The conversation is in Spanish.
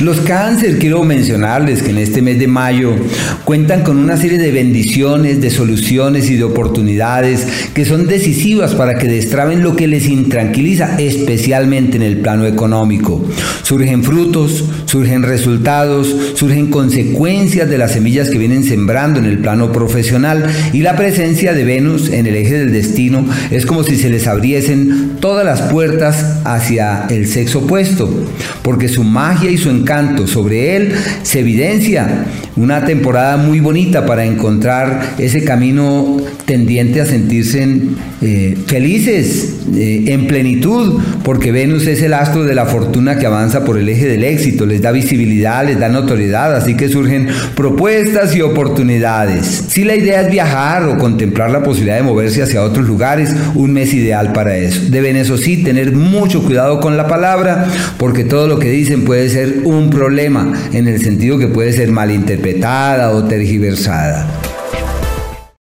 Los cáncer, quiero mencionarles que en este mes de mayo cuentan con una serie de bendiciones, de soluciones y de oportunidades que son decisivas para que destraben lo que les intranquiliza, especialmente en el plano económico. Surgen frutos, surgen resultados, surgen consecuencias de las semillas que vienen sembrando en el plano profesional y la presencia de Venus en el eje del destino es como si se les abriesen todas las puertas hacia el sexo opuesto, porque su magia y su canto sobre él se evidencia una temporada muy bonita para encontrar ese camino tendiente a sentirse eh, felices, eh, en plenitud, porque Venus es el astro de la fortuna que avanza por el eje del éxito, les da visibilidad, les da notoriedad, así que surgen propuestas y oportunidades. Si la idea es viajar o contemplar la posibilidad de moverse hacia otros lugares, un mes ideal para eso. Deben eso sí tener mucho cuidado con la palabra, porque todo lo que dicen puede ser un problema, en el sentido que puede ser malinterpretado o tergiversada.